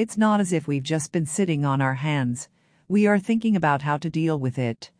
It's not as if we've just been sitting on our hands. We are thinking about how to deal with it.